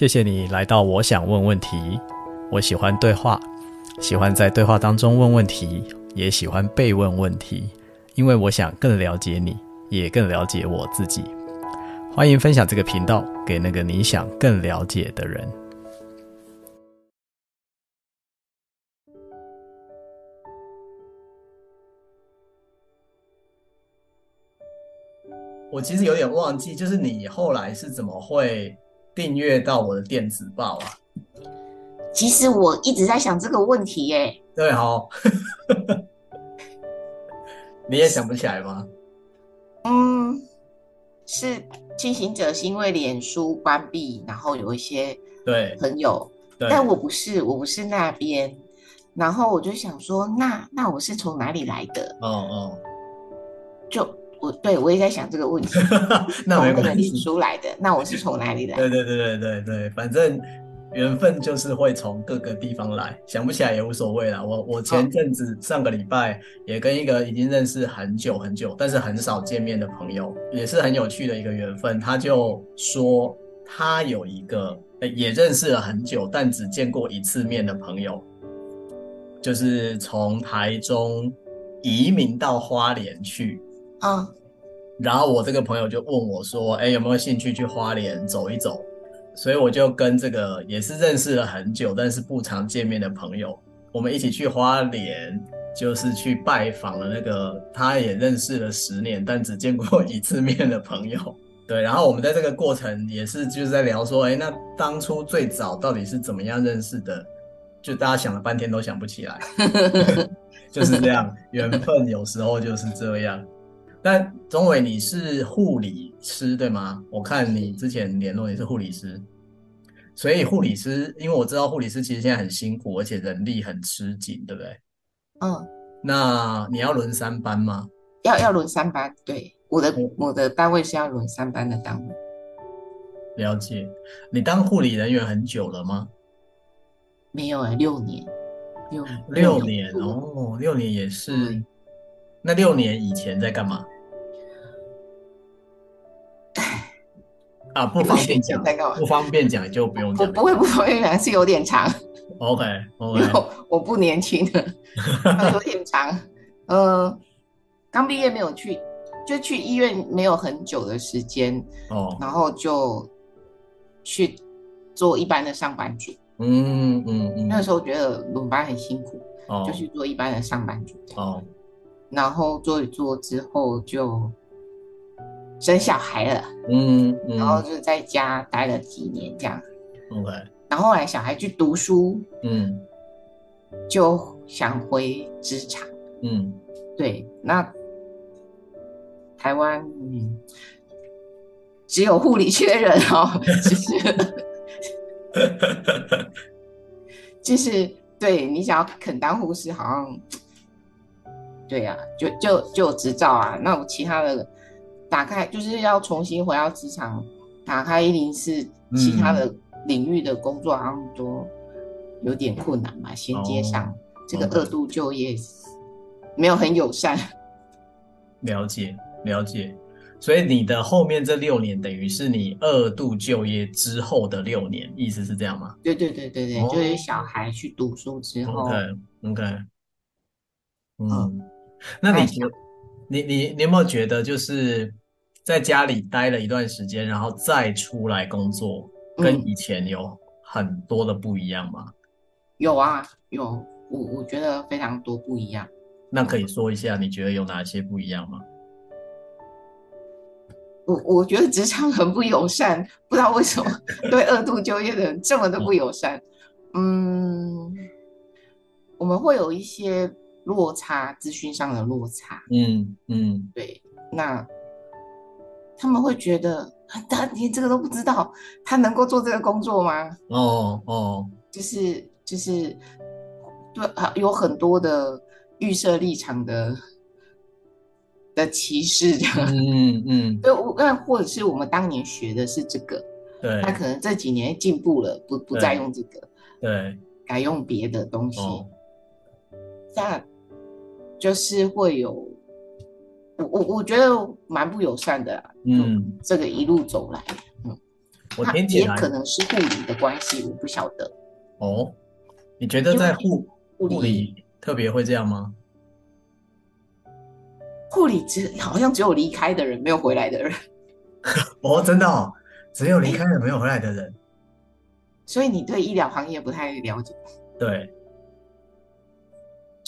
谢谢你来到我想问问题。我喜欢对话，喜欢在对话当中问问题，也喜欢被问问题，因为我想更了解你，也更了解我自己。欢迎分享这个频道给那个你想更了解的人。我其实有点忘记，就是你后来是怎么会订阅到我的电子报啊？其实我一直在想这个问题耶。对哦，你也想不起来吗？嗯，是进行者是因为脸书关闭，然后有一些对朋友，但我不是，我不是那边。然后我就想说，那那我是从哪里来的？哦哦，就。我对我也在想这个问题，那没关系，从哪里出来的？那我是从哪里来的？对对对对对对，反正缘分就是会从各个地方来，想不起来也无所谓啦。我我前阵子上个礼拜也跟一个已经认识很久很久，但是很少见面的朋友，也是很有趣的一个缘分。他就说他有一个也认识了很久，但只见过一次面的朋友，就是从台中移民到花莲去。啊，然后我这个朋友就问我说：“哎，有没有兴趣去花莲走一走？”所以我就跟这个也是认识了很久，但是不常见面的朋友，我们一起去花莲，就是去拜访了那个他也认识了十年，但只见过一次面的朋友。对，然后我们在这个过程也是就是在聊说：“哎，那当初最早到底是怎么样认识的？”就大家想了半天都想不起来，就是这样，缘分有时候就是这样。但钟伟，你是护理师对吗？我看你之前联络你是护理师，所以护理师，因为我知道护理师其实现在很辛苦，而且人力很吃紧，对不对？嗯。那你要轮三班吗？要要轮三班，对，我的我的单位是要轮三班的单位。了解。你当护理人员很久了吗？没有哎、欸，六年。六六年哦，六年也是。嗯那六年以前在干嘛？啊，不方便讲，不方便讲就不用讲。我不会不方便讲，是有点长。OK OK，我不年轻的，有点长。呃，刚毕业没有去，就去医院没有很久的时间哦，然后就去做一般的上班族。嗯嗯嗯，那时候觉得轮班很辛苦，哦，就去做一般的上班族。哦。然后做一做之后就生小孩了，嗯，嗯，然后就在家待了几年这样，OK。然后后来小孩去读书，嗯，就想回职场，嗯，对。那台湾，嗯，只有护理缺人哦，就是，就是对你想要肯当护士，好像。对呀、啊，就就就有执照啊。那我其他的打开就是要重新回到职场，打开一零四，其他的领域的工作好像都有点困难嘛。衔接上、哦、这个二度就业没有很友善。了解了解，所以你的后面这六年等于是你二度就业之后的六年，意思是这样吗？对对对对对，哦、就是小孩去读书之后。OK OK，嗯。嗯那你觉，你你你有没有觉得，就是在家里待了一段时间，然后再出来工作，跟以前有很多的不一样吗？嗯、有啊，有，我我觉得非常多不一样。那可以说一下，你觉得有哪些不一样吗？我我觉得职场很不友善，不知道为什么对二度就业的人这么的不友善。嗯，嗯，我们会有一些。落差，资讯上的落差，嗯嗯，对，那他们会觉得他连这个都不知道，他能够做这个工作吗？哦哦，就是就是，对啊，有很多的预设立场的的歧视这样，嗯嗯，对，那或者是我们当年学的是这个，对，他可能这几年进步了，不不再用这个，对，改用别的东西，那。就是会有，我我我觉得蛮不友善的，嗯，这个一路走来，嗯，我听起来也可能是护理的关系，我不晓得。哦，你觉得在护护理，理特别会这样吗？护理只好像只有离开的人，没有回来的人。哦，真的哦，只有离开了没有回来的人。所以你对医疗行业不太了解。对。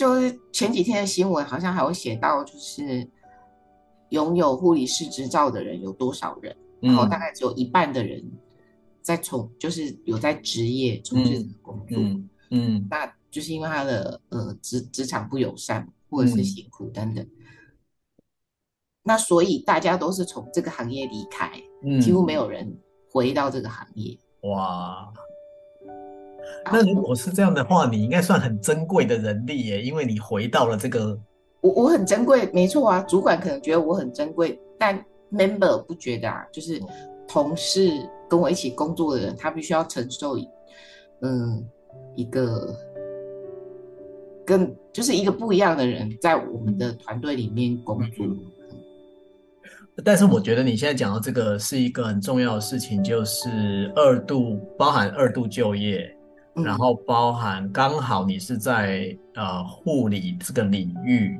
就是前几天的新闻，好像还有写到，就是拥有护理师执照的人有多少人，嗯、然后大概只有一半的人在从，就是有在职业从事工作，嗯，那就是因为他的呃职职场不友善，或者是辛苦等等，嗯、那所以大家都是从这个行业离开，嗯、几乎没有人回到这个行业，哇。那如果是这样的话，你应该算很珍贵的人力耶，因为你回到了这个。我我很珍贵，没错啊。主管可能觉得我很珍贵，但 member 不觉得啊。就是同事跟我一起工作的人，他必须要承受，嗯，一个跟就是一个不一样的人在我们的团队里面工作。但是我觉得你现在讲到这个是一个很重要的事情，就是二度包含二度就业。然后包含刚好你是在呃护理这个领域，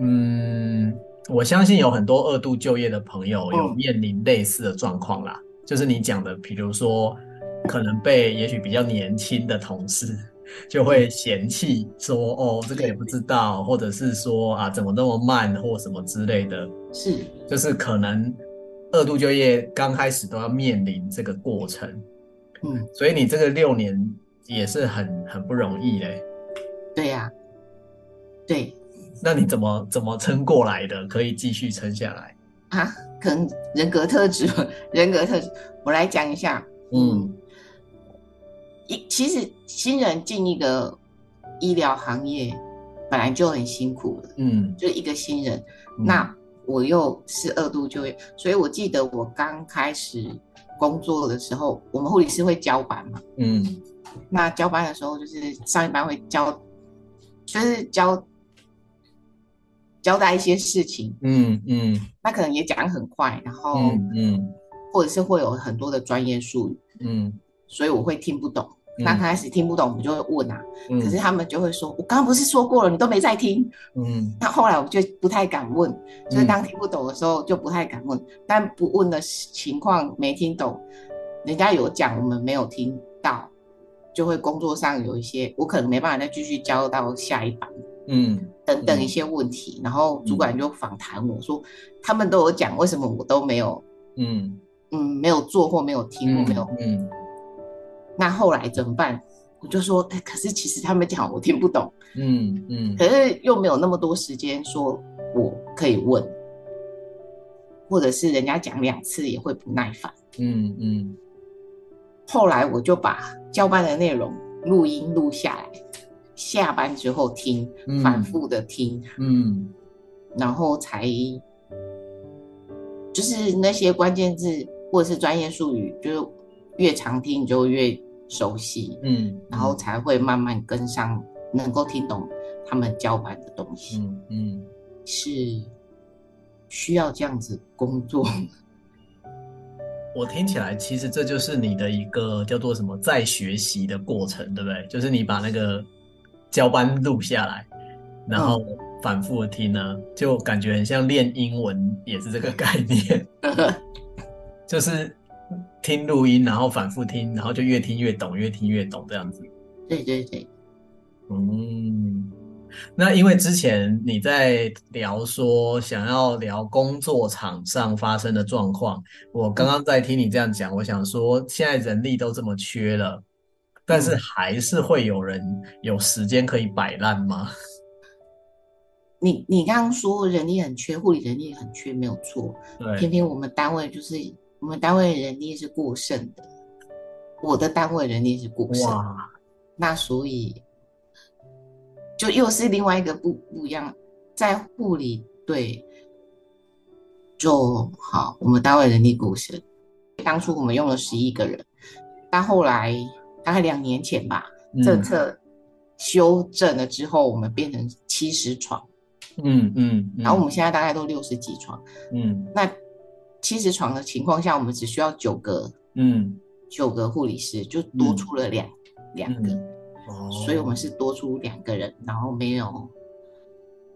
嗯，我相信有很多二度就业的朋友有面临类似的状况啦，就是你讲的，比如说可能被也许比较年轻的同事就会嫌弃说，哦，这个也不知道，或者是说啊，怎么那么慢或什么之类的，是，就是可能二度就业刚开始都要面临这个过程。嗯，所以你这个六年也是很很不容易嘞。对呀、啊，对。那你怎么怎么撑过来的？可以继续撑下来啊？可能人格特质，人格特质。我来讲一下。嗯，一其实新人进一个医疗行业本来就很辛苦了。嗯，就一个新人，嗯、那我又是二度就业，所以我记得我刚开始。工作的时候，我们护理师会交班嘛？嗯，那交班的时候就是上一班会交，就是交交代一些事情。嗯嗯，那可能也讲很快，然后嗯，嗯或者是会有很多的专业术语。嗯，所以我会听不懂。那刚开始听不懂，我就会问啊。嗯、可是他们就会说：“我刚刚不是说过了，你都没在听。”嗯。那后来我就不太敢问，所以当听不懂的时候就不太敢问。嗯、但不问的情况没听懂，人家有讲我们没有听到，就会工作上有一些我可能没办法再继续教到下一班。嗯。等等一些问题，嗯、然后主管就访谈我说：“他们都有讲，为什么我都没有？嗯嗯，没有做或没有听或没有嗯。嗯”那后来怎么办？我就说，哎，可是其实他们讲我听不懂，嗯嗯，嗯可是又没有那么多时间说我可以问，或者是人家讲两次也会不耐烦，嗯嗯。嗯后来我就把交班的内容录音录下来，下班之后听，嗯、反复的听，嗯，然后才就是那些关键字或者是专业术语，就是。越常听你就越熟悉，嗯，然后才会慢慢跟上，能够听懂他们交办的东西，嗯嗯，是需要这样子工作。我听起来，其实这就是你的一个叫做什么在学习的过程，对不对？就是你把那个交班录下来，然后反复的听呢，嗯、就感觉很像练英文，也是这个概念，就是。听录音，然后反复听，然后就越听越懂，越听越懂这样子。对对对，嗯，那因为之前你在聊说想要聊工作场上发生的状况，我刚刚在听你这样讲，我想说现在人力都这么缺了，但是还是会有人有时间可以摆烂吗？你你刚刚说人力很缺，护理人力很缺，没有错。对，偏偏我们单位就是。我们单位人力是过剩的，我的单位人力是过剩，哇。那所以就又是另外一个不不一样，在护理队就好，我们单位人力过剩，当初我们用了十一个人，但后来大概两年前吧，嗯、政策修正了之后，我们变成七十床，嗯嗯，嗯嗯。然后我们现在大概都六十几床，嗯，那。七十床的情况下，我们只需要九个嗯，九个护理师就多出了两、嗯、两个，哦，所以我们是多出两个人，然后没有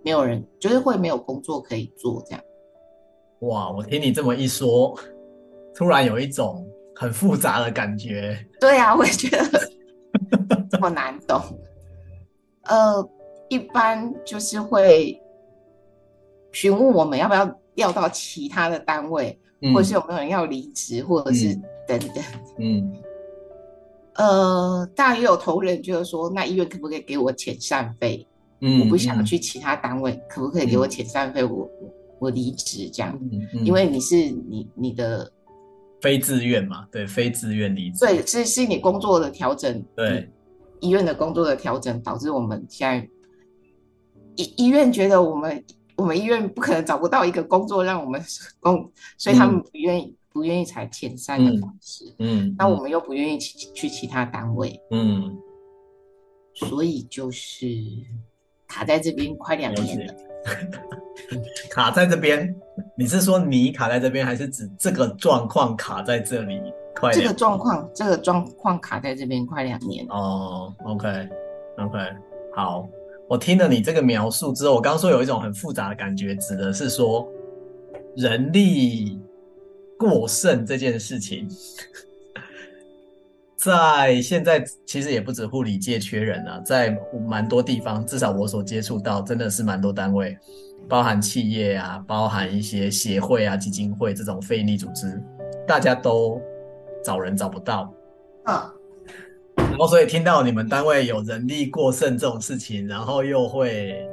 没有人，就是会没有工作可以做这样。哇，我听你这么一说，突然有一种很复杂的感觉。对啊，我也觉得这么难懂。呃，一般就是会询问我们要不要调到其他的单位，嗯、或者是有没有人要离职，或者是等等。嗯。呃，当然也有同仁就是说，那医院可不可以给我遣散费？嗯，我不想去其他单位，嗯、可不可以给我遣散费？我我我离职这样。因为你是你你的非自愿嘛，对，非自愿离职。对，是是你工作的调整。对。医院的工作的调整导致我们现在医医院觉得我们我们医院不可能找不到一个工作让我们工，所以他们不愿意、嗯、不愿意采遣散的方式。嗯，嗯，那我们又不愿意去去其他单位。嗯，所以就是卡在这边快两年了。卡在这边，你是说你卡在这边，还是指这个状况卡在这里快？这个状况，这个状况卡在这边快两年哦。OK，OK，、okay, okay, 好。我听了你这个描述之后，我刚刚说有一种很复杂的感觉，指的是说人力过剩这件事情，在现在其实也不止护理界缺人啊，在蛮多地方，至少我所接触到，真的是蛮多单位，包含企业啊，包含一些协会啊、基金会这种非营利组织，大家都。找人找不到，啊，后所以听到你们单位有人力过剩这种事情，然后又会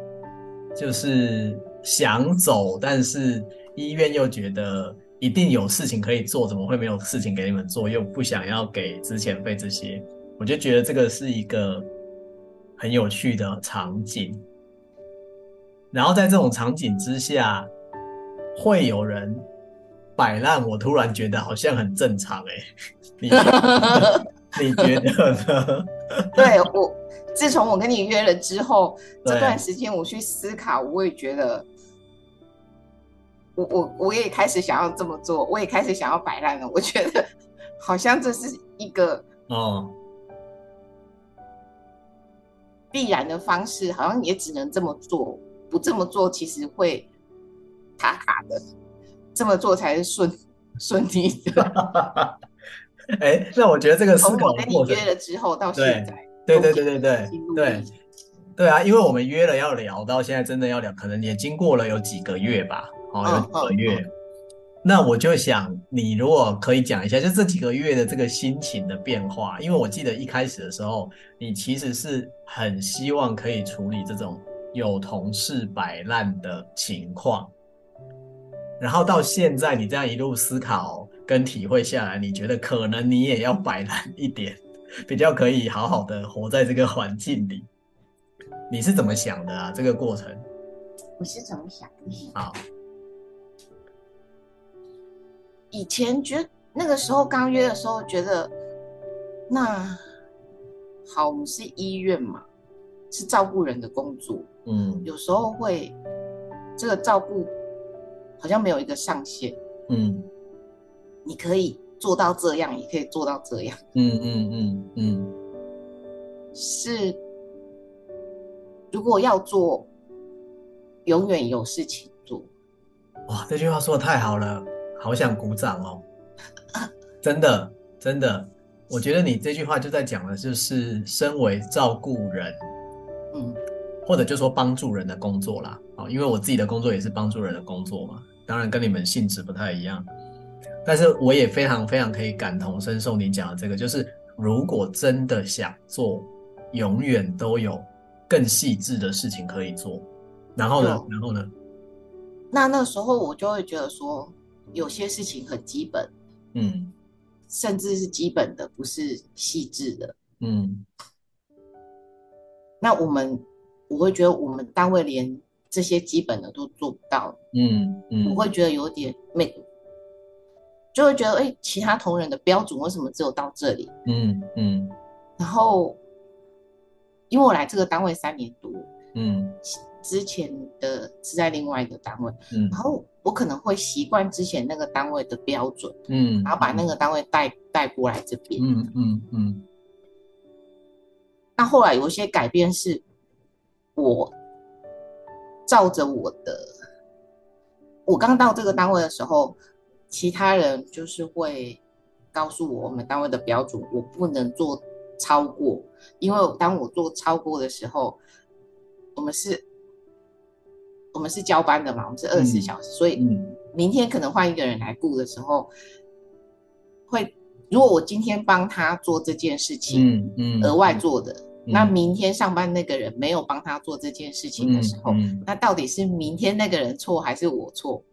就是想走，但是医院又觉得一定有事情可以做，怎么会没有事情给你们做？又不想要给之前费这些，我就觉得这个是一个很有趣的场景。然后在这种场景之下，会有人。摆烂，我突然觉得好像很正常哎、欸，你觉得呢？对我，自从我跟你约了之后，这段时间我去思考，我也觉得，我我我也开始想要这么做，我也开始想要摆烂了。我觉得好像这是一个哦必然的方式，好像也只能这么做，不这么做其实会卡卡的。这么做才是顺顺利的。哎、欸，那我觉得这个思考从我跟你约了之后到现在，对对对对对对对啊，因为我们约了要聊，到现在真的要聊，可能也经过了有几个月吧，哦，有几个月。嗯嗯嗯、那我就想，你如果可以讲一下，就这几个月的这个心情的变化，因为我记得一开始的时候，你其实是很希望可以处理这种有同事摆烂的情况。然后到现在，你这样一路思考跟体会下来，你觉得可能你也要摆烂一点，比较可以好好的活在这个环境里。你是怎么想的啊？这个过程？我是怎么想的？好，以前觉得那个时候刚约的时候觉得，那好，我们是医院嘛，是照顾人的工作，嗯，有时候会这个照顾。好像没有一个上限，嗯，你可以做到这样，也可以做到这样，嗯嗯嗯嗯，是，如果要做，永远有事情做。哇，这句话说的太好了，好想鼓掌哦！真的真的，我觉得你这句话就在讲的就是身为照顾人，嗯，或者就说帮助人的工作啦，哦，因为我自己的工作也是帮助人的工作嘛。当然跟你们性质不太一样，但是我也非常非常可以感同身受你讲的这个，就是如果真的想做，永远都有更细致的事情可以做。然后呢？嗯、然后呢？那那时候我就会觉得说，有些事情很基本，嗯，甚至是基本的，不是细致的，嗯。那我们，我会觉得我们单位连。这些基本的都做不到，嗯嗯，我会觉得有点没，就会觉得哎，其他同仁的标准为什么只有到这里？嗯嗯。然后，因为我来这个单位三年多，嗯，之前的是在另外一个单位，嗯，然后我可能会习惯之前那个单位的标准，嗯，然后把那个单位带带过来这边，嗯嗯嗯。那后来有一些改变是，我照着我的，我刚到这个单位的时候，其他人就是会告诉我，我们单位的标准我不能做超过，因为当我做超过的时候，我们是。我们是交班的嘛，我们是二十四小时，嗯、所以明天可能换一个人来顾的时候，会如果我今天帮他做这件事情，嗯嗯，额外做的，嗯、那明天上班那个人没有帮他做这件事情的时候，嗯嗯、那到底是明天那个人错还是我错？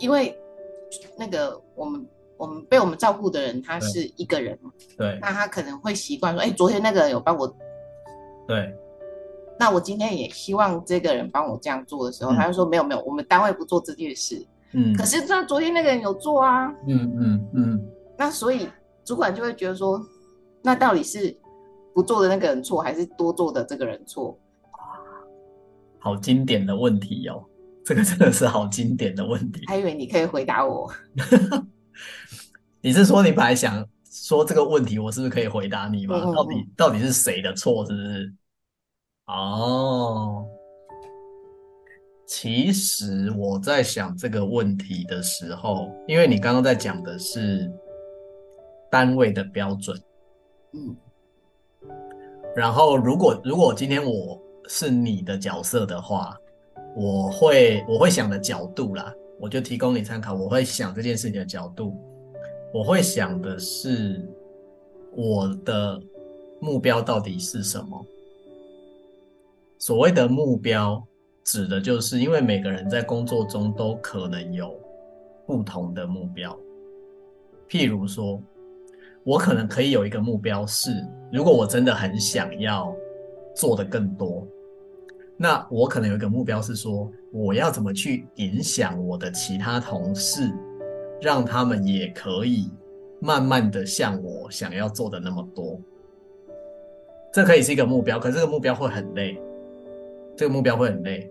因为那个我们我们被我们照顾的人他是一个人嘛，对，那他可能会习惯说，哎，昨天那个人有帮我，对。那我今天也希望这个人帮我这样做的时候，嗯、他就说没有没有，我们单位不做这件事。嗯，可是那昨天那个人有做啊。嗯嗯嗯。那所以主管就会觉得说，那到底是不做的那个人错，还是多做的这个人错？好经典的问题哦，这个真的是好经典的问题。还以为你可以回答我。你是说你本来想说这个问题，我是不是可以回答你吗？嗯嗯嗯，到底到底是谁的错？是不是？哦，其实我在想这个问题的时候，因为你刚刚在讲的是单位的标准，嗯，然后如果如果今天我是你的角色的话，我会我会想的角度啦，我就提供你参考。我会想这件事情的角度，我会想的是我的目标到底是什么？所谓的目标，指的就是因为每个人在工作中都可能有不同的目标。譬如说，我可能可以有一个目标是，如果我真的很想要做的更多，那我可能有一个目标是说，我要怎么去影响我的其他同事，让他们也可以慢慢的像我想要做的那么多。这可以是一个目标，可是这个目标会很累。这个目标会很累，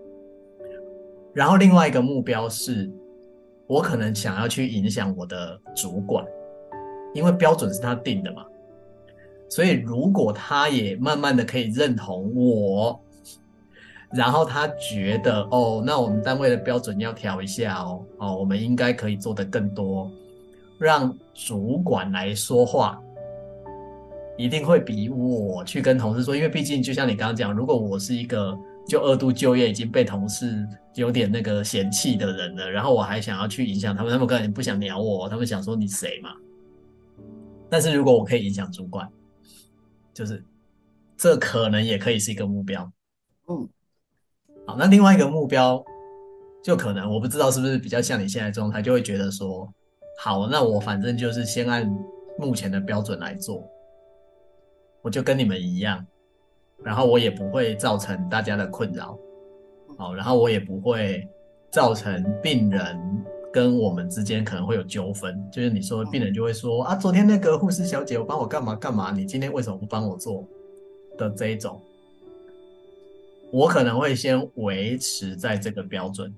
然后另外一个目标是，我可能想要去影响我的主管，因为标准是他定的嘛，所以如果他也慢慢的可以认同我，然后他觉得哦，那我们单位的标准要调一下哦，哦，我们应该可以做得更多，让主管来说话，一定会比我去跟同事说，因为毕竟就像你刚刚讲，如果我是一个。就二度就业已经被同事有点那个嫌弃的人了，然后我还想要去影响他们，他们根本不想鸟我，他们想说你谁嘛？但是如果我可以影响主管，就是这可能也可以是一个目标。嗯，好，那另外一个目标就可能我不知道是不是比较像你现在状态，就会觉得说，好，那我反正就是先按目前的标准来做，我就跟你们一样。然后我也不会造成大家的困扰，好，然后我也不会造成病人跟我们之间可能会有纠纷。就是你说病人就会说啊，昨天那个护士小姐，我帮我干嘛干嘛，你今天为什么不帮我做的这一种，我可能会先维持在这个标准，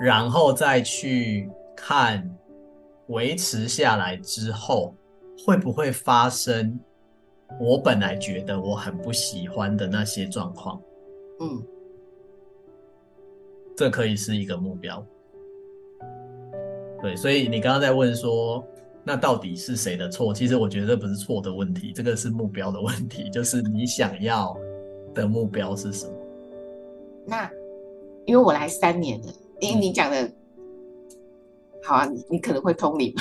然后再去看维持下来之后会不会发生。我本来觉得我很不喜欢的那些状况，嗯，这可以是一个目标。对，所以你刚刚在问说，那到底是谁的错？其实我觉得这不是错的问题，这个是目标的问题，就是你想要的目标是什么？那因为我来三年了，因为你讲的，好啊，你你可能会通灵。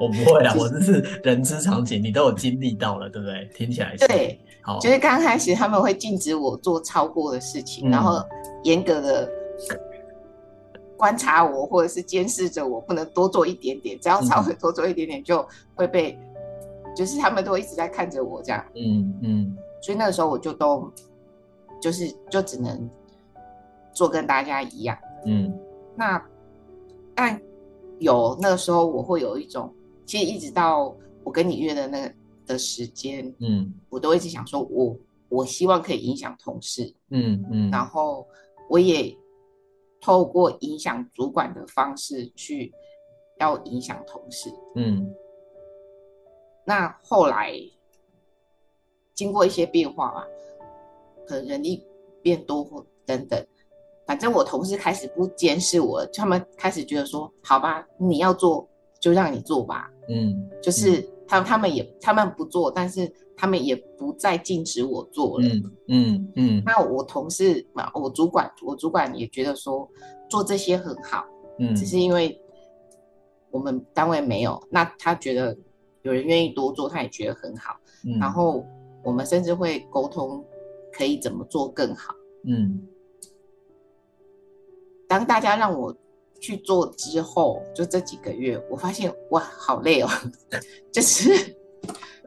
我不会啊，就是、我这是人之常情，你都有经历到了，对不对？听起来是。对，好，就是刚开始他们会禁止我做超过的事情，嗯、然后严格的观察我，或者是监视着我，不能多做一点点，只要稍微多做一点点就会被，嗯、就是他们都一直在看着我这样，嗯嗯，嗯所以那个时候我就都就是就只能做跟大家一样，嗯，那但有那个时候我会有一种。其实一直到我跟你约的那个的时间，嗯，我都一直想说我，我我希望可以影响同事，嗯嗯，然后我也透过影响主管的方式去要影响同事，嗯，那后来经过一些变化嘛，可能人力变多或等等，反正我同事开始不监视我，他们开始觉得说，好吧，你要做就让你做吧，嗯，就是他他们也他们不做，但是他们也不再禁止我做了，嗯嗯嗯，那我同事嘛，我主管，我主管也觉得说做这些很好，嗯，只是因为我们单位没有，那他觉得有人愿意多做，他也觉得很好，嗯，然后我们甚至会沟通可以怎么做更好，嗯。当大家让我去做之后，就这几个月，我发现哇，好累哦，就是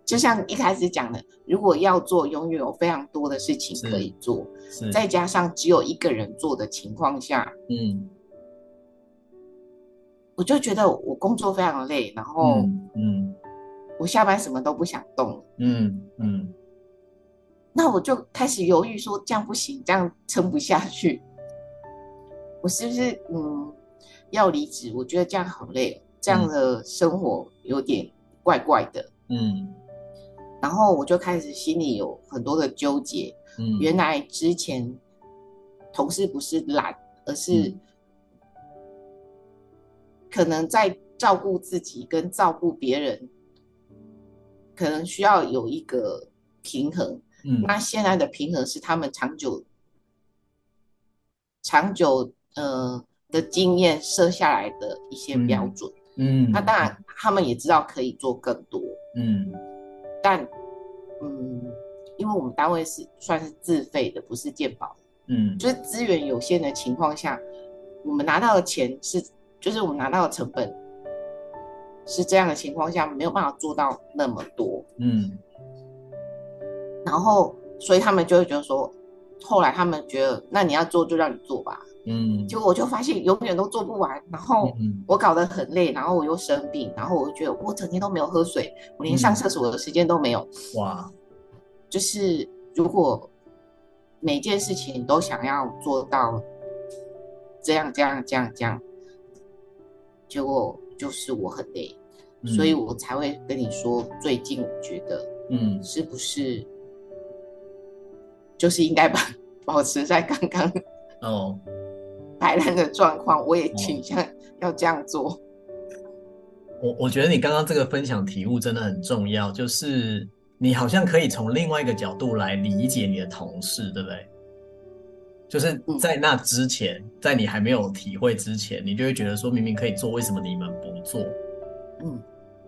就像一开始讲的，如果要做，永远有非常多的事情可以做，再加上只有一个人做的情况下，嗯，我就觉得我工作非常累，然后嗯，嗯，我下班什么都不想动，嗯嗯，那我就开始犹豫说，这样不行，这样撑不下去。我是不是嗯要离职？我觉得这样好累，这样的生活有点怪怪的。嗯，然后我就开始心里有很多的纠结。嗯，原来之前同事不是懒，而是可能在照顾自己跟照顾别人，可能需要有一个平衡。嗯，那现在的平衡是他们长久长久。呃的经验设下来的一些标准，嗯，那当然他们也知道可以做更多，嗯，但嗯，因为我们单位是算是自费的，不是健保，嗯，就是资源有限的情况下，我们拿到的钱是，就是我们拿到的成本是这样的情况下，没有办法做到那么多，嗯，然后所以他们就会觉得说，后来他们觉得，那你要做就让你做吧。嗯，结果我就发现永远都做不完，然后我搞得很累，然后我又生病，然后我就觉得我整天都没有喝水，我连上厕所的时间都没有。哇，就是如果每件事情都想要做到这样这样这样这样，结果就是我很累，所以我才会跟你说，最近我觉得，嗯，是不是就是应该把 保持在刚刚哦。摆烂的状况，我也倾向要这样做。哦、我我觉得你刚刚这个分享题目真的很重要，就是你好像可以从另外一个角度来理解你的同事，对不对？就是在那之前，嗯、在你还没有体会之前，你就会觉得说明明可以做，为什么你们不做？嗯，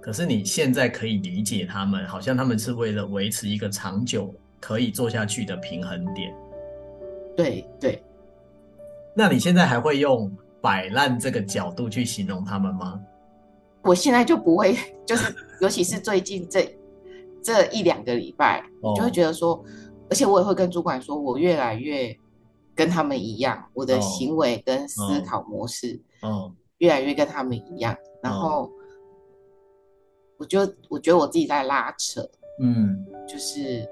可是你现在可以理解他们，好像他们是为了维持一个长久可以做下去的平衡点。对对。那你现在还会用摆烂这个角度去形容他们吗？我现在就不会，就是尤其是最近这这一两个礼拜，我就会觉得说，而且我也会跟主管说，我越来越跟他们一样，我的行为跟思考模式，嗯，越来越跟他们一样。然后，我就我觉得我自己在拉扯，嗯，就是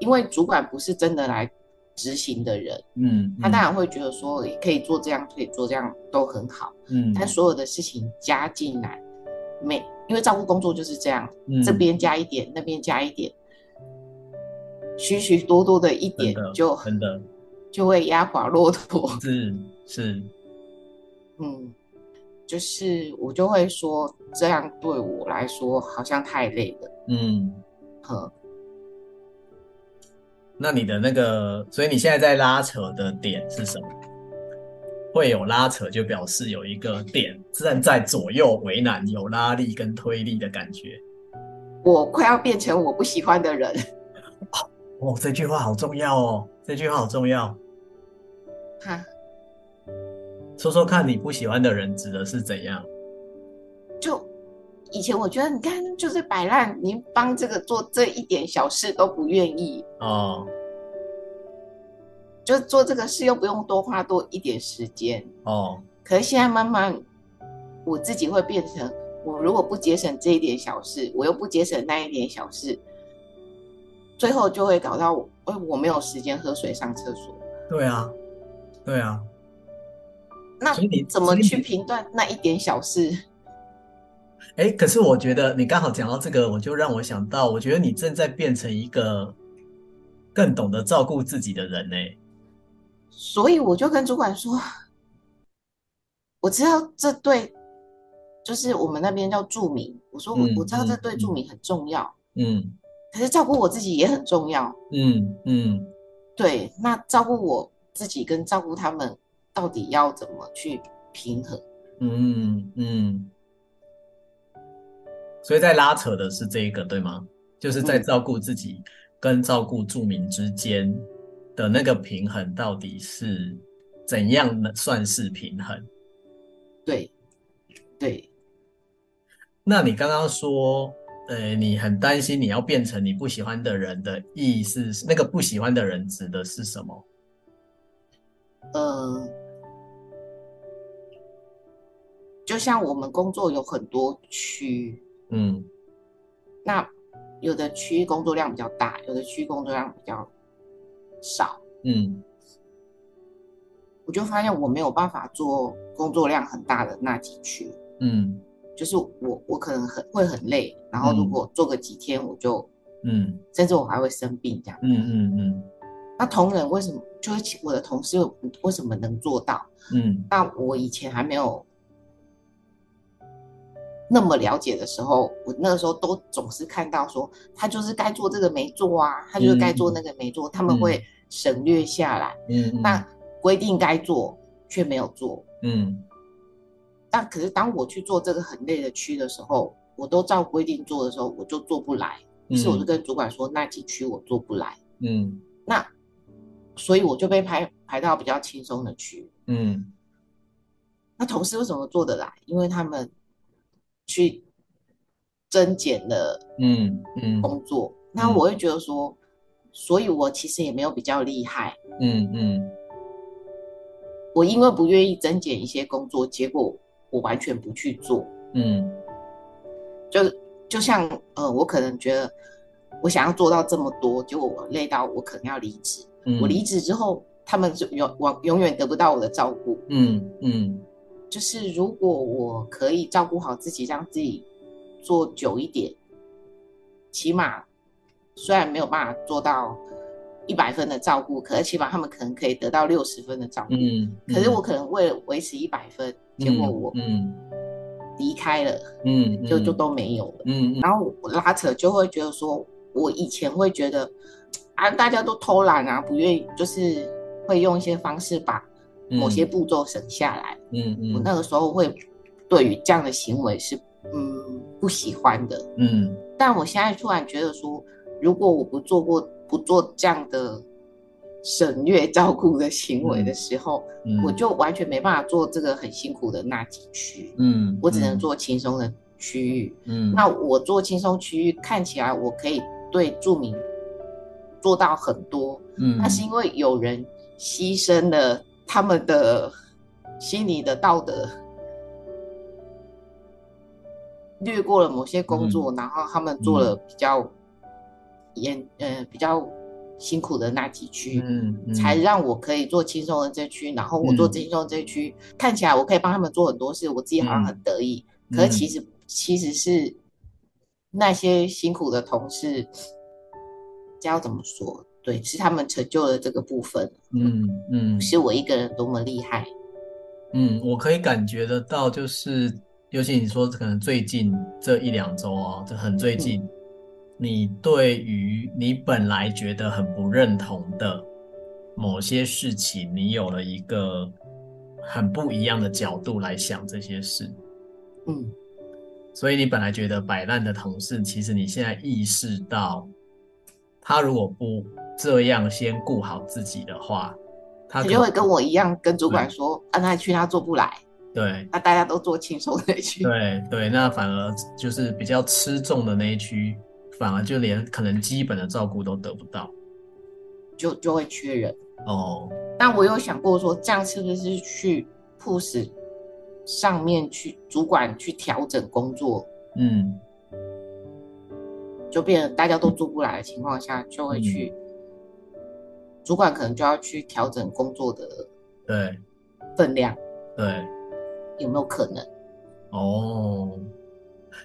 因为主管不是真的来。执行的人，嗯，嗯，他当然会觉得说可以做这样，可以做这样都很好，嗯，但所有的事情加进来，每，因为照顾工作就是这样，嗯，这边加一点，那边加一点，许许多多的一点就真的就会压垮骆驼，是是，嗯，就是我就会说这样对我来说好像太累了，嗯，呵。那你的那个，所以你现在在拉扯的点是什么？会有拉扯，就表示有一个点正在左右为难，有拉力跟推力的感觉。我快要变成我不喜欢的人。哦，这句话好重要哦，这句话好重要。哈，说说看你不喜欢的人指的是怎样？就。以前我觉得，你看，就是摆烂，您帮这个做这一点小事都不愿意哦，就做这个事又不用多花多一点时间哦。可是现在慢慢，我自己会变成，我如果不节省这一点小事，我又不节省那一点小事，最后就会搞到我，我没有时间喝水、上厕所。对啊，对啊。那你怎么去评断那一点小事？哎，可是我觉得你刚好讲到这个，我就让我想到，我觉得你正在变成一个更懂得照顾自己的人呢。所以我就跟主管说，我知道这对，就是我们那边叫住民，我说我我知道这对住民很重要，嗯，可是照顾我自己也很重要，嗯嗯，对，那照顾我自己跟照顾他们。到底要怎么去平衡？嗯嗯，所以在拉扯的是这个，对吗？就是在照顾自己跟照顾住民之间的那个平衡，到底是怎样的算是平衡？对对。那你刚刚说，呃，你很担心你要变成你不喜欢的人的意思是，那个不喜欢的人指的是什么？呃。就像我们工作有很多区，嗯，那有的区域工作量比较大，有的区域工作量比较少，嗯，我就发现我没有办法做工作量很大的那几区，嗯，就是我我可能很会很累，然后如果做个几天我就，嗯，甚至我还会生病这样，嗯嗯嗯，那同仁为什么就是我的同事为什么能做到？嗯，那我以前还没有。那么了解的时候，我那个时候都总是看到说，他就是该做这个没做啊，他就是该做那个没做，嗯、他们会省略下来。嗯，那规定该做却没有做。嗯，但可是当我去做这个很累的区的时候，我都照规定做的时候，我就做不来。于是我就跟主管说，那几区我做不来。嗯，那所以我就被排排到比较轻松的区。嗯，那同事为什么做得来？因为他们。去增减了，嗯嗯，工作，那我会觉得说，所以我其实也没有比较厉害，嗯嗯，我因为不愿意增减一些工作，结果我完全不去做，嗯，就就像呃，我可能觉得我想要做到这么多，结果我累到我可能要离职，嗯、我离职之后，他们就永往永远得不到我的照顾，嗯嗯。嗯就是如果我可以照顾好自己，让自己做久一点，起码虽然没有办法做到一百分的照顾，可是起码他们可能可以得到六十分的照顾。嗯，嗯，可是我可能为了维持一百分，嗯、结果我嗯离开了，嗯，就就都没有了。嗯，然后我拉扯就会觉得说，我以前会觉得啊，大家都偷懒啊，不愿意，就是会用一些方式把。某些步骤省下来，嗯嗯，我那个时候会对于这样的行为是嗯不喜欢的，嗯，但我现在突然觉得说，如果我不做过不做这样的省略照顾的行为的时候，嗯，我就完全没办法做这个很辛苦的那几区，嗯，我只能做轻松的区域，嗯，那我做轻松区域看起来我可以对著名做到很多，嗯，那是因为有人牺牲了。他们的心理的道德略过了某些工作，嗯、然后他们做了比较严、嗯、呃比较辛苦的那几区，嗯嗯、才让我可以做轻松的这区。然后我做轻松的这区，嗯、看起来我可以帮他们做很多事，我自己好像很得意。嗯、可是其实、嗯、其实是那些辛苦的同事，这要怎么说？对，是他们成就了这个部分。嗯嗯，是我一个人多么厉害。嗯，我可以感觉得到，就是尤其你说可能最近这一两周哦，就很最近，嗯、你对于你本来觉得很不认同的某些事情，你有了一个很不一样的角度来想这些事。嗯，所以你本来觉得摆烂的同事，其实你现在意识到，他如果不这样先顾好自己的话，他就会跟我一样跟主管说，让他去他做不来。对，那大家都做轻松的那一区。对对，那反而就是比较吃重的那一区，反而就连可能基本的照顾都得不到，就就会缺人。哦，但我有想过说，这样是不是去 push 上面去主管去调整工作？嗯。就变成大家都做不来的情况下，就会去、嗯、主管可能就要去调整工作的对分量，对，有没有可能？哦，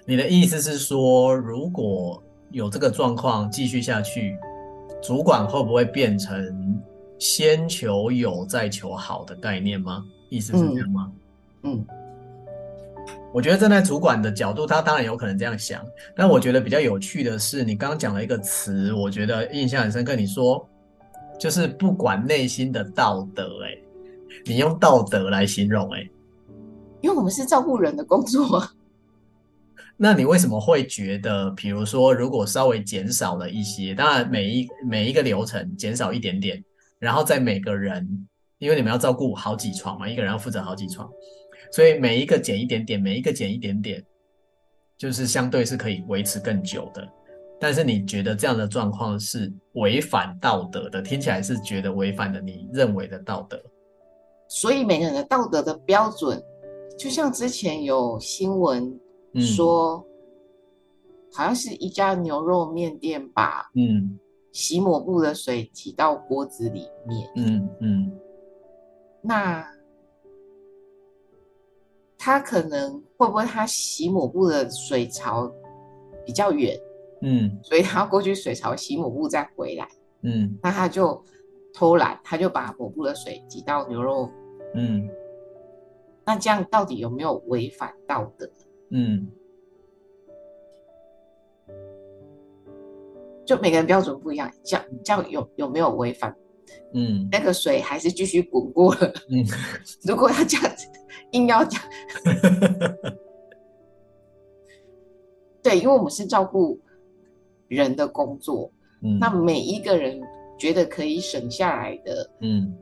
你的意思是说，如果有这个状况继续下去，主管会不会变成先求有再求好的概念吗？意思是这样吗？嗯。嗯我觉得站在主管的角度，他当然有可能这样想。但我觉得比较有趣的是，你刚刚讲了一个词，我觉得印象很深刻。你说，就是不管内心的道德，哎，你用道德来形容，哎，因为我们是照顾人的工作。那你为什么会觉得，比如说，如果稍微减少了一些，当然每一每一个流程减少一点点，然后在每个人，因为你们要照顾好几床嘛，一个人要负责好几床。所以每一个减一点点，每一个减一点点，就是相对是可以维持更久的。但是你觉得这样的状况是违反道德的？听起来是觉得违反了你认为的道德。所以每个人的道德的标准，就像之前有新闻说，嗯、好像是一家牛肉面店把嗯洗抹布的水挤到锅子里面，嗯嗯，那。他可能会不会他洗抹布的水槽比较远，嗯，所以他要过去水槽洗抹布再回来，嗯，那他就偷懒，他就把抹布的水挤到牛肉，嗯，那这样到底有没有违反道德？嗯，就每个人标准不一样，这样这样有有没有违反？嗯，那个水还是继续滚过了。嗯，如果要这样子，硬要讲，对，因为我们是照顾人的工作，嗯，那每一个人觉得可以省下来的，嗯，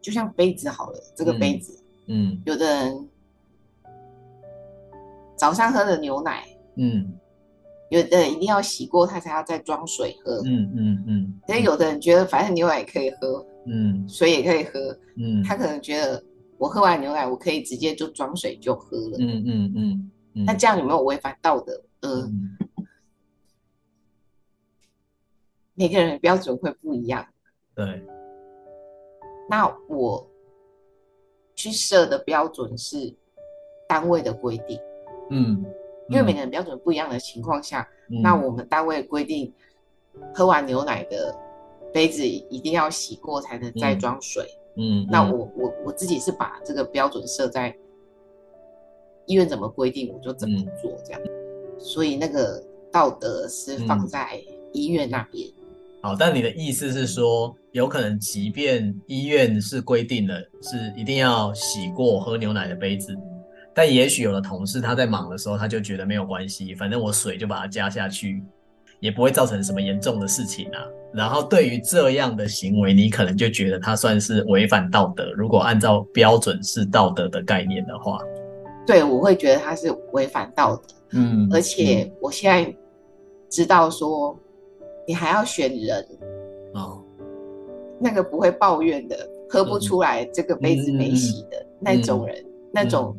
就像杯子好了，这个杯子，嗯，嗯，有的人早上喝的牛奶，嗯。有的人一定要洗过，他才要再装水喝。嗯嗯嗯。所以有的人觉得，反正牛奶也可以喝，嗯，水也可以喝，嗯，他可能觉得我喝完牛奶，我可以直接就装水就喝了。嗯嗯嗯。那这样有没有违反道德？呃，嗯，每个人的标准会不一样。对。那我去设的标准是单位的规定。嗯。因为每个人标准不一样的情况下，嗯、那我们单位规定，喝完牛奶的杯子一定要洗过才能再装水。嗯，嗯那我我我自己是把这个标准设在医院怎么规定我就怎么做这样，嗯、所以那个道德是放在医院那边。好，但你的意思是说，有可能即便医院是规定的是一定要洗过喝牛奶的杯子。但也许有的同事他在忙的时候，他就觉得没有关系，反正我水就把它加下去，也不会造成什么严重的事情啊。然后对于这样的行为，你可能就觉得他算是违反道德。如果按照标准是道德的概念的话，对，我会觉得他是违反道德。嗯，而且我现在知道说，你还要选人哦，那个不会抱怨的，喝不出来这个杯子没洗的、嗯、那种人，嗯、那种。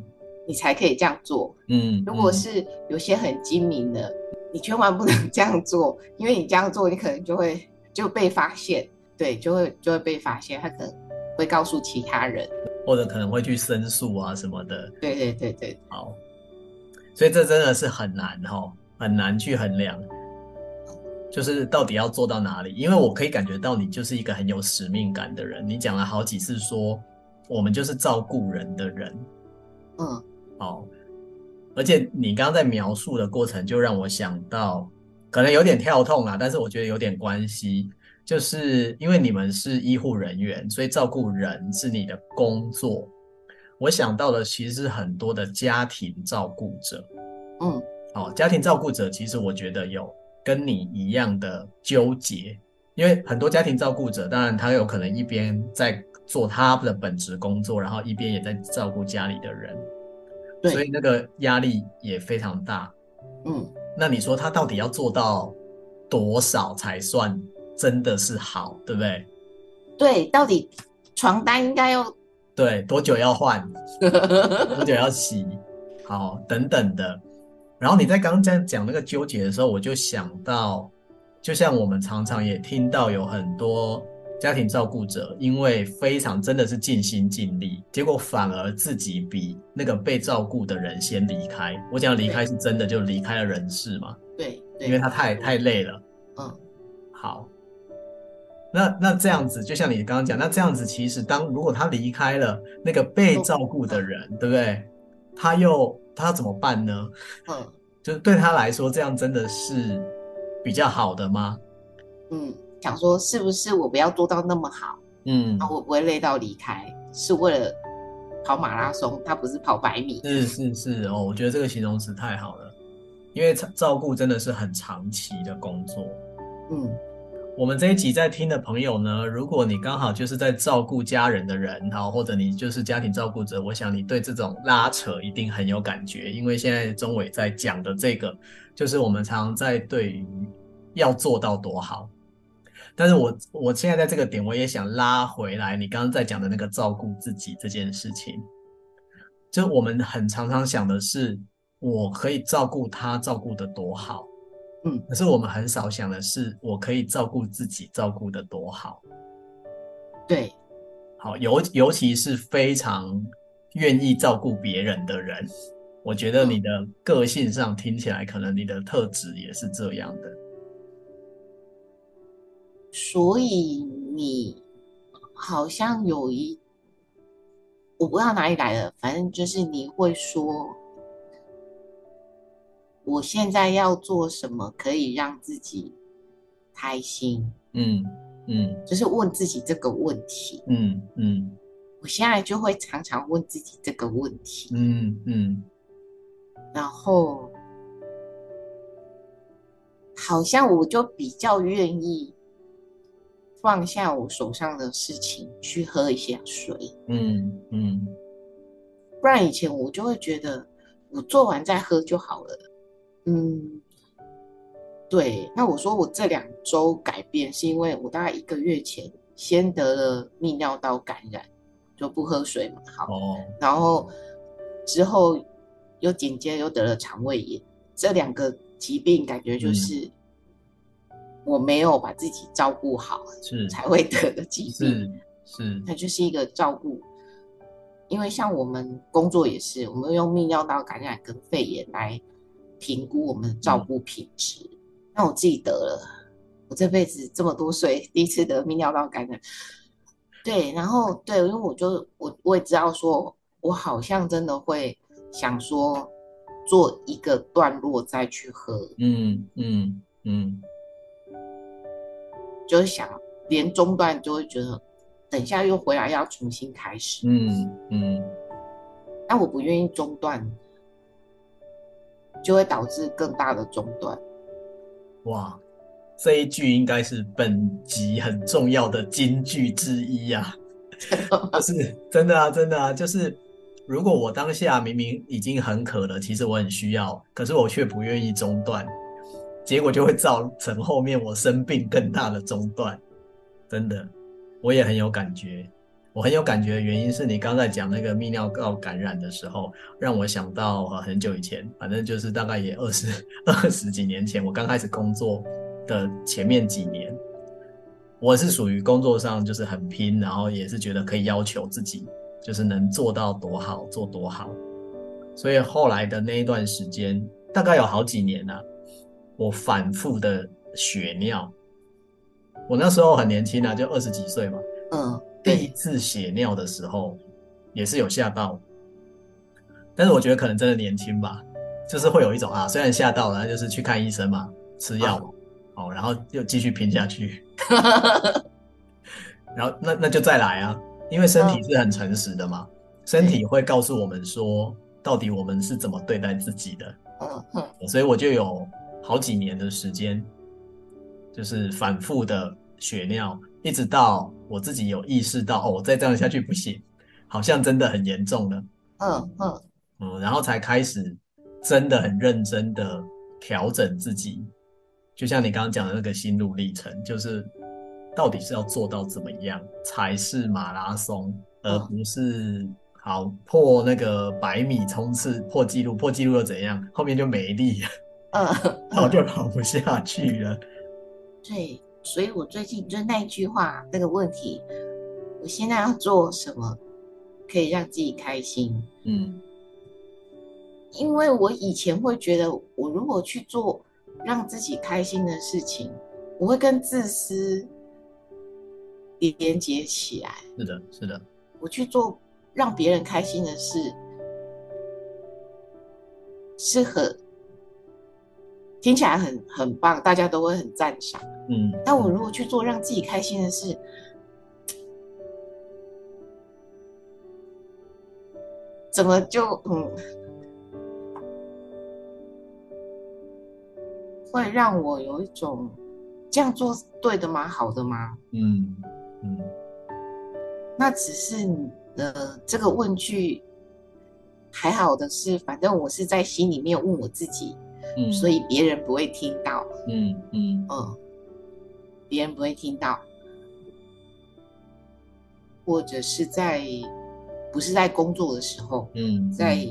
你才可以这样做。嗯，如果是有些很精明的，嗯、你千万不能这样做，因为你这样做，你可能就会就被发现，对，就会就会被发现，他可能会告诉其他人，或者可能会去申诉啊什么的。对对对对，好，所以这真的是很难哦，很难去衡量，就是到底要做到哪里？因为我可以感觉到你就是一个很有使命感的人，你讲了好几次说我们就是照顾人的人，嗯。好，而且你刚刚在描述的过程，就让我想到，可能有点跳痛啦，但是我觉得有点关系，就是因为你们是医护人员，所以照顾人是你的工作。我想到的其实是很多的家庭照顾者，嗯，哦，家庭照顾者其实我觉得有跟你一样的纠结，因为很多家庭照顾者，当然他有可能一边在做他的本职工作，然后一边也在照顾家里的人。对所以那个压力也非常大，嗯，那你说他到底要做到多少才算真的是好，对不对？对，到底床单应该要对多久要换，多久要洗，好等等的。然后你在刚刚在讲那个纠结的时候，我就想到，就像我们常常也听到有很多家庭照顾者，因为非常真的是尽心尽力，结果反而自己比那个被照顾的人先离开。我讲离开是真的，就离开了人世嘛。对，对，因为他太太累了。嗯，好。那那这样子，就像你刚刚讲，那这样子其实当如果他离开了那个被照顾的人，嗯、对不对？他又他怎么办呢？嗯，就是对他来说，这样真的是比较好的吗？嗯，想说是不是我不要做到那么好？嗯，啊，我不会累到离开，是为了跑马拉松，他不是跑百米。是是是哦，我觉得这个形容词太好了，因为照顾真的是很长期的工作。嗯。我们这一集在听的朋友呢，如果你刚好就是在照顾家人的人，好，或者你就是家庭照顾者，我想你对这种拉扯一定很有感觉，因为现在钟伟在讲的这个，就是我们常常在对于要做到多好，但是我我现在在这个点，我也想拉回来，你刚刚在讲的那个照顾自己这件事情，就我们很常常想的是，我可以照顾他，照顾的多好。嗯，可是我们很少想的是，我可以照顾自己，照顾的多好。对，好，尤尤其是非常愿意照顾别人的人，我觉得你的个性上听起来，可能你的特质也是这样的。所以你好像有一，我不知道哪里来的，反正就是你会说。我现在要做什么可以让自己开心？嗯嗯，就是问自己这个问题。嗯嗯，我现在就会常常问自己这个问题。嗯嗯，然后好像我就比较愿意放下我手上的事情，去喝一下水。嗯嗯，不然以前我就会觉得我做完再喝就好了。嗯，对。那我说我这两周改变，是因为我大概一个月前先得了泌尿道感染，就不喝水嘛。好，哦、然后之后又紧接着又得了肠胃炎，这两个疾病感觉就是我没有把自己照顾好，是才会得的疾病。是是，它就是一个照顾。因为像我们工作也是，我们用泌尿道感染跟肺炎来。评估我们的照顾品质，那、嗯、我自己得了，我这辈子这么多岁第一次得泌尿道感染，对，然后对，因为我就我我也知道说，我好像真的会想说做一个段落再去喝，嗯嗯嗯，就是想连中断就会觉得，等一下又回来要重新开始，嗯嗯，但我不愿意中断。就会导致更大的中断。哇，这一句应该是本集很重要的金句之一呀！就是真的啊，真的啊，就是如果我当下明明已经很渴了，其实我很需要，可是我却不愿意中断，结果就会造成后面我生病更大的中断。真的，我也很有感觉。我很有感觉的原因是你刚才讲那个泌尿道感染的时候，让我想到很久以前，反正就是大概也二十二十几年前，我刚开始工作的前面几年，我是属于工作上就是很拼，然后也是觉得可以要求自己，就是能做到多好做多好，所以后来的那一段时间，大概有好几年了，我反复的血尿，我那时候很年轻啊，就二十几岁嘛，嗯。第一次血尿的时候，也是有吓到，但是我觉得可能真的年轻吧，就是会有一种啊，虽然吓到了，就是去看医生嘛，吃药，哦，哦，然后又继续拼下去，然后那那就再来啊，因为身体是很诚实的嘛，身体会告诉我们说，到底我们是怎么对待自己的，嗯嗯，所以我就有好几年的时间，就是反复的血尿。一直到我自己有意识到，哦，我再这样下去不行，好像真的很严重了。嗯嗯嗯，然后才开始真的很认真的调整自己。就像你刚刚讲的那个心路历程，就是到底是要做到怎么样才是马拉松，而不是好破那个百米冲刺破纪录，破纪录又怎样？后面就没力了，嗯，然后就跑不下去了。对，所以我最近就那一句话，那个问题，我现在要做什么可以让自己开心？嗯，因为我以前会觉得，我如果去做让自己开心的事情，我会跟自私连接起来。是的，是的，我去做。让别人开心的事是很听起来很很棒，大家都会很赞赏。嗯，但我如果去做让自己开心的事，怎么就嗯，会让我有一种这样做对的吗？好的吗？嗯嗯，那只是你。呃，这个问句还好的是，反正我是在心里面问我自己，嗯，所以别人不会听到，嗯嗯。嗯，别人不会听到，或者是在不是在工作的时候，嗯，在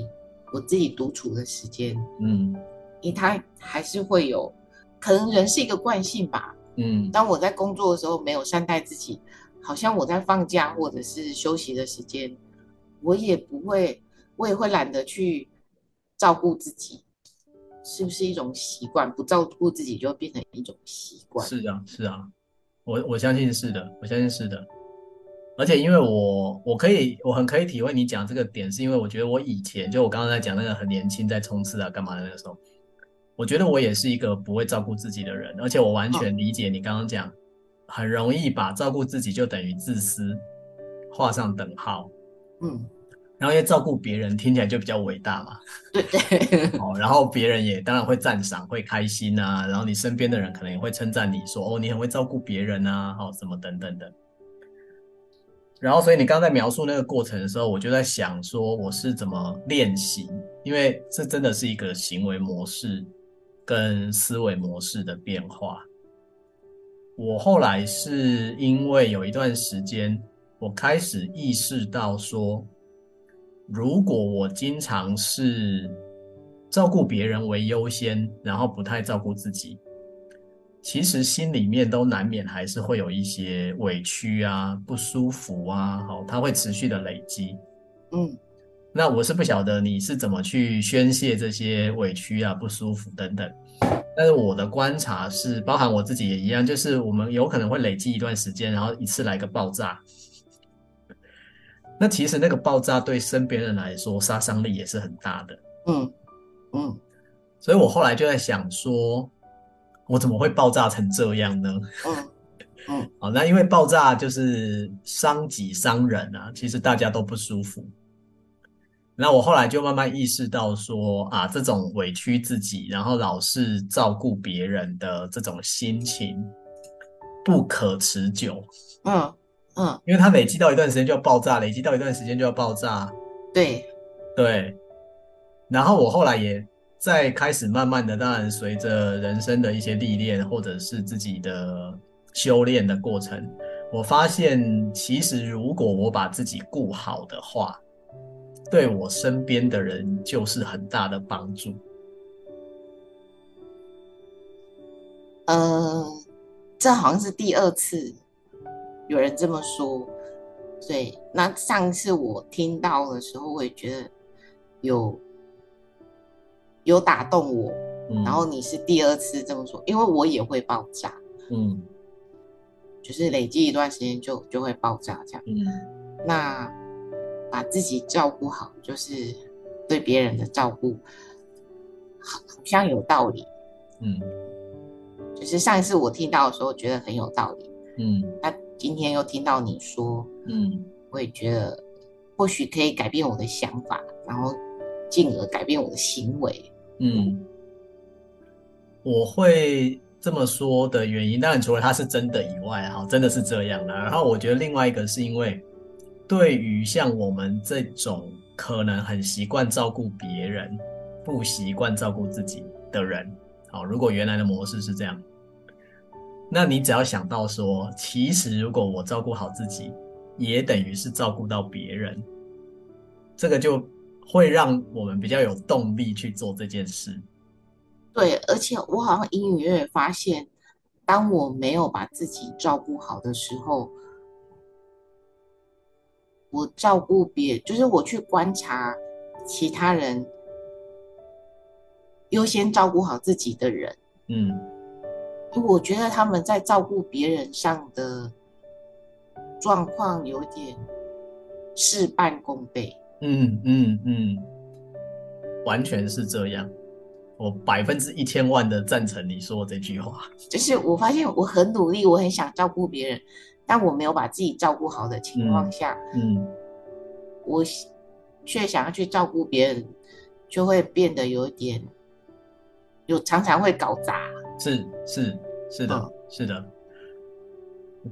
我自己独处的时间，嗯，因为他还是会有，可能人是一个惯性吧，嗯，当我在工作的时候没有善待自己。好像我在放假或者是休息的时间，我也不会，我也会懒得去照顾自己，是不是一种习惯？不照顾自己就会变成一种习惯。是啊，是啊，我我相信是的，我相信是的。而且因为我我可以，我很可以体会你讲这个点，是因为我觉得我以前就我刚刚在讲那个很年轻在冲刺啊干嘛的那个时候，我觉得我也是一个不会照顾自己的人，而且我完全理解你刚刚讲。很容易把照顾自己就等于自私画上等号，嗯，然后因为照顾别人听起来就比较伟大嘛，对对，哦，然后别人也当然会赞赏，会开心啊，然后你身边的人可能也会称赞你说，哦，你很会照顾别人啊，哦，什么等等的。然后，所以你刚才描述那个过程的时候，我就在想说，我是怎么练习？因为这真的是一个行为模式跟思维模式的变化。我后来是因为有一段时间，我开始意识到说，如果我经常是照顾别人为优先，然后不太照顾自己，其实心里面都难免还是会有一些委屈啊、不舒服啊，好，它会持续的累积。嗯，那我是不晓得你是怎么去宣泄这些委屈啊、不舒服等等。但是我的观察是，包含我自己也一样，就是我们有可能会累积一段时间，然后一次来个爆炸。那其实那个爆炸对身边人来说杀伤力也是很大的。嗯嗯，所以我后来就在想说，我怎么会爆炸成这样呢？嗯嗯，好，那因为爆炸就是伤己伤人啊，其实大家都不舒服。那我后来就慢慢意识到说啊，这种委屈自己，然后老是照顾别人的这种心情不可持久。嗯嗯，因为它累积到一段时间就要爆炸，累积到一段时间就要爆炸。对对。然后我后来也在开始慢慢的，当然随着人生的一些历练，或者是自己的修炼的过程，我发现其实如果我把自己顾好的话。对我身边的人就是很大的帮助。呃，这好像是第二次有人这么说。对，那上次我听到的时候，我也觉得有有打动我。嗯。然后你是第二次这么说，因为我也会爆炸。嗯。就是累积一段时间就就会爆炸这样。嗯。那。把自己照顾好，就是对别人的照顾，好像有道理。嗯，就是上一次我听到的时候觉得很有道理。嗯，那今天又听到你说，嗯，我也觉得或许可以改变我的想法，然后进而改变我的行为。嗯，我会这么说的原因，当然除了他是真的以外，哈，真的是这样的。然后我觉得另外一个是因为。对于像我们这种可能很习惯照顾别人，不习惯照顾自己的人，好，如果原来的模式是这样，那你只要想到说，其实如果我照顾好自己，也等于是照顾到别人，这个就会让我们比较有动力去做这件事。对，而且我好像隐隐约约发现，当我没有把自己照顾好的时候，我照顾别，就是我去观察其他人优先照顾好自己的人，嗯，我觉得他们在照顾别人上的状况有点事半功倍。嗯嗯嗯，完全是这样。我百分之一千万的赞成你说这句话。就是我发现我很努力，我很想照顾别人，但我没有把自己照顾好的情况下，嗯，嗯我却想要去照顾别人，就会变得有点，有常常会搞砸。是是是的，嗯、是的。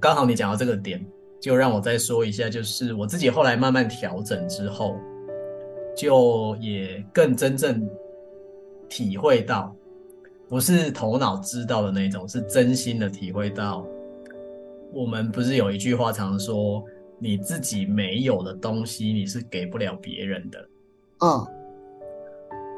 刚好你讲到这个点，就让我再说一下，就是我自己后来慢慢调整之后，就也更真正。体会到，不是头脑知道的那种，是真心的体会到。我们不是有一句话常说，你自己没有的东西，你是给不了别人的。嗯。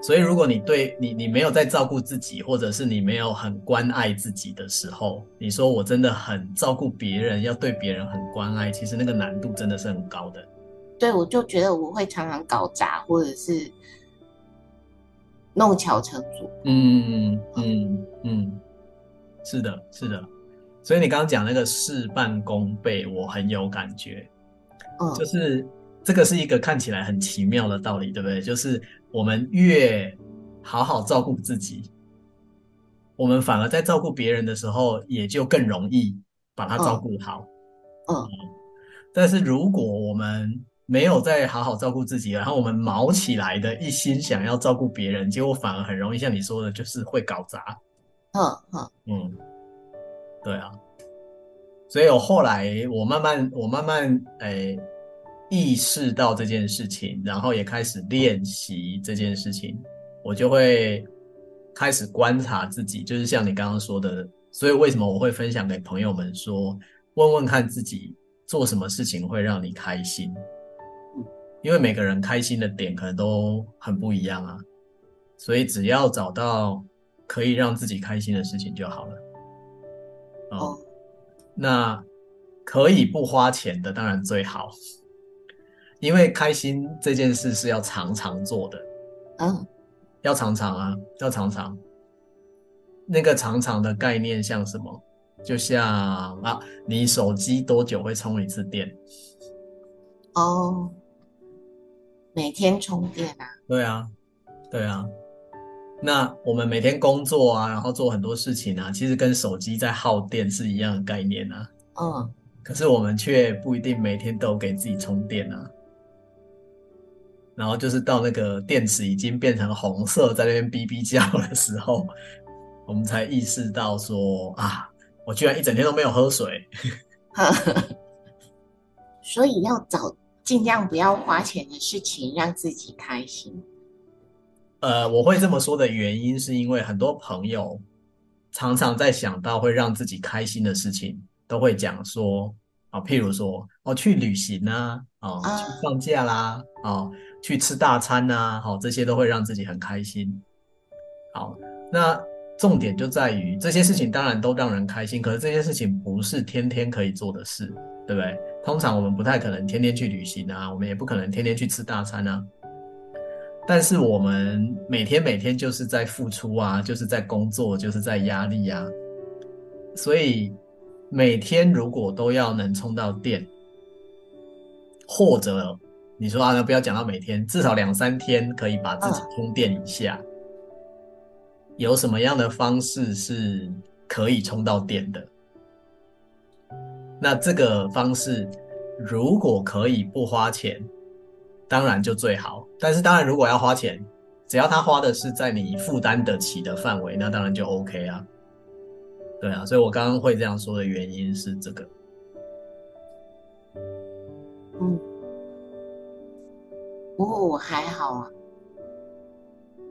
所以，如果你对你你没有在照顾自己，或者是你没有很关爱自己的时候，你说我真的很照顾别人，要对别人很关爱，其实那个难度真的是很高的。对，我就觉得我会常常搞砸，或者是。弄巧成拙，嗯嗯嗯，是的，是的，所以你刚刚讲那个事半功倍，我很有感觉，嗯，就是这个是一个看起来很奇妙的道理，对不对？就是我们越好好照顾自己，我们反而在照顾别人的时候，也就更容易把他照顾好，嗯，嗯，但是如果我们没有再好好照顾自己，然后我们毛起来的一心想要照顾别人，结果反而很容易像你说的，就是会搞砸。嗯嗯嗯，对啊。所以我后来我慢慢我慢慢诶、欸、意识到这件事情，然后也开始练习这件事情，我就会开始观察自己，就是像你刚刚说的。所以为什么我会分享给朋友们说，问问看自己做什么事情会让你开心？因为每个人开心的点可能都很不一样啊，所以只要找到可以让自己开心的事情就好了。哦，哦，那可以不花钱的当然最好，因为开心这件事是要常常做的。嗯，要常常啊，要常常。那个常常的概念像什么？就像啊，你手机多久会充一次电？哦。每天充电啊？对啊，对啊。那我们每天工作啊，然后做很多事情啊，其实跟手机在耗电是一样的概念啊。嗯。可是我们却不一定每天都给自己充电啊。然后就是到那个电池已经变成红色，在那边哔哔叫的时候，我们才意识到说啊，我居然一整天都没有喝水。所以要找。尽量不要花钱的事情，让自己开心。呃，我会这么说的原因，是因为很多朋友常常在想到会让自己开心的事情，都会讲说啊，譬如说哦，去旅行啊，哦，去放假啦，哦，去吃大餐呐，好，这些都会让自己很开心。好，那重点就在于这些事情当然都让人开心，可是这些事情不是天天可以做的事，对不对？通常我们不太可能天天去旅行啊，我们也不可能天天去吃大餐啊。但是我们每天每天就是在付出啊，就是在工作，就是在压力啊。所以每天如果都要能充到电，或者你说啊，那不要讲到每天，至少两三天可以把自己充电一下。有什么样的方式是可以充到电的？那这个方式，如果可以不花钱，当然就最好。但是当然，如果要花钱，只要他花的是在你负担得起的范围，那当然就 OK 啊。对啊，所以我刚刚会这样说的原因是这个。嗯，不过我还好啊。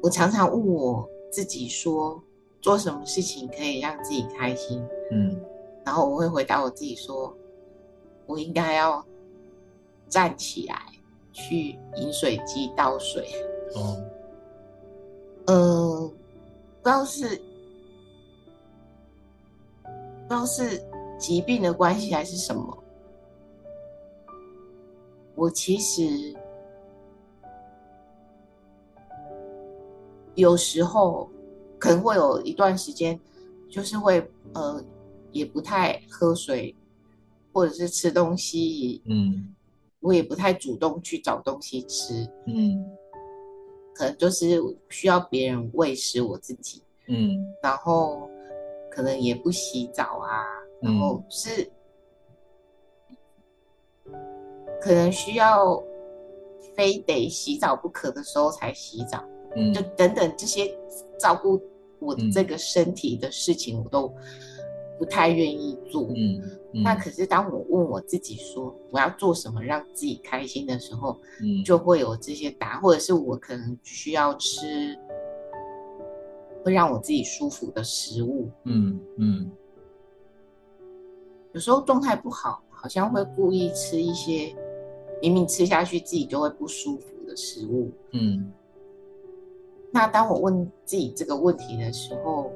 我常常问我自己说，做什么事情可以让自己开心？嗯。然后我会回答我自己说，我应该要站起来去饮水机倒水。哦，呃，不知道是不知道是疾病的关系还是什么，我其实有时候可能会有一段时间，就是会呃，也不太喝水，或者是吃东西，嗯，我也不太主动去找东西吃，嗯。可能就是需要别人喂食我自己，嗯，然后可能也不洗澡啊，然后是可能需要非得洗澡不可的时候才洗澡，嗯，就等等这些照顾我这个身体的事情，我都不太愿意做，嗯。嗯，那可是当我问我自己说我要做什么让自己开心的时候，嗯，就会有这些答案，或者是我可能需要吃会让我自己舒服的食物。嗯嗯，有时候状态不好，好像会故意吃一些明明吃下去自己就会不舒服的食物。嗯，那当我问自己这个问题的时候，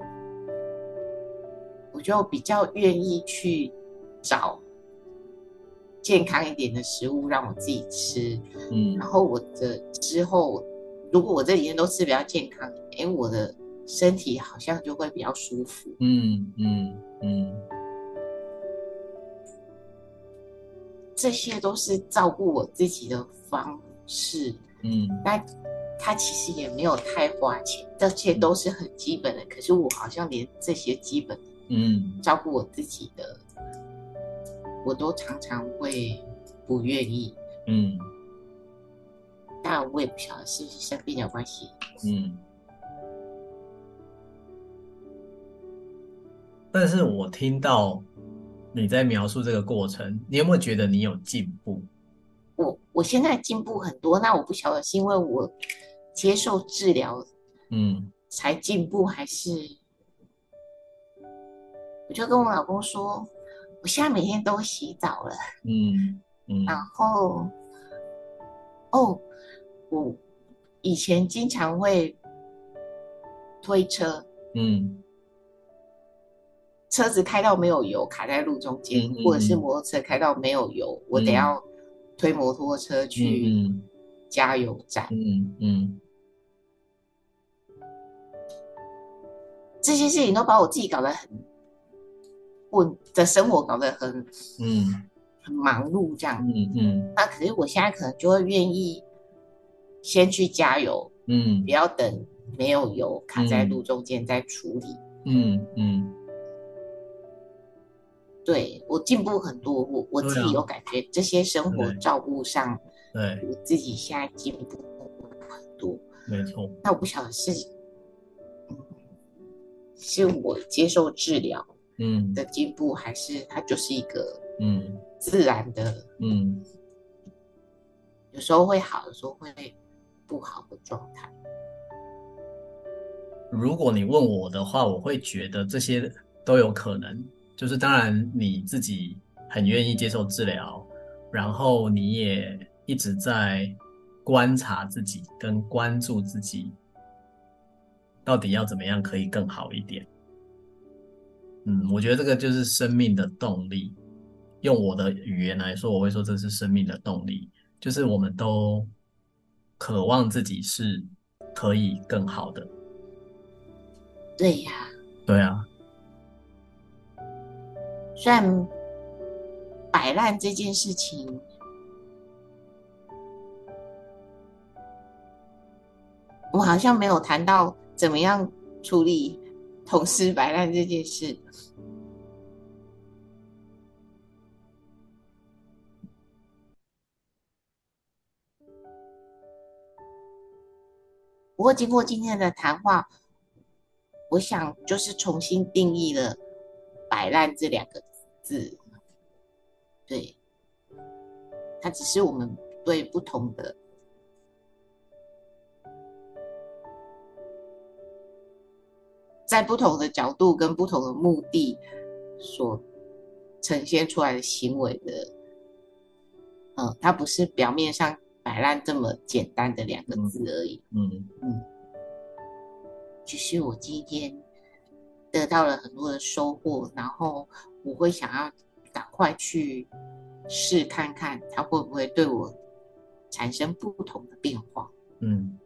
我就比较愿意去。找健康一点的食物让我自己吃，嗯，然后我的之后，如果我这几天都吃比较健康，哎，我的身体好像就会比较舒服，嗯嗯嗯，这些都是照顾我自己的方式，嗯，但它其实也没有太花钱，这些都是很基本的，可是我好像连这些基本的，嗯，照顾我自己的。我都常常会不愿意，嗯，但我也不晓得是不是生病的关系，嗯。但是我听到你在描述这个过程，你有没有觉得你有进步？我我现在进步很多，那我不晓得是因为我接受治疗，嗯，才进步，还是？我就跟我老公说。我现在每天都洗澡了，嗯嗯，然后，哦，我以前经常会推车，嗯，车子开到没有油，卡在路中间，嗯嗯嗯，或者是摩托车开到没有油，我得要推摩托车去加油站，嗯嗯，这些事情都把我自己搞得很。我的生活搞得很，嗯，很忙碌这样，嗯嗯，那可是我现在可能就会愿意先去加油，嗯，不要等没有油卡在路中间再处理，嗯嗯，对，我进步很多，我我自己有感觉这些生活照顾上，对，我自己现在进步很多，没错。那我不晓得是，是我接受治疗。嗯的进步，还是它就是一个嗯自然的嗯，有时候会好，有时候会不好的状态。如果你问我的话，我会觉得这些都有可能。就是当然你自己很愿意接受治疗，然后你也一直在观察自己跟关注自己，到底要怎么样可以更好一点。嗯，我觉得这个就是生命的动力。用我的语言来说，我会说这是生命的动力，就是我们都渴望自己是可以更好的。对呀，对啊。虽然摆烂这件事情，我好像没有谈到怎么样处理。同事摆烂这件事，不过经过今天的谈话，我想就是重新定义了“摆烂”这两个字。对，它只是我们对不同的。在不同的角度跟不同的目的所呈现出来的行为的，嗯，它不是表面上摆烂这么简单的两个字而已。嗯嗯，嗯，只是我今天得到了很多的收获，然后我会想要赶快去试看看，它会不会对我产生不同的变化。嗯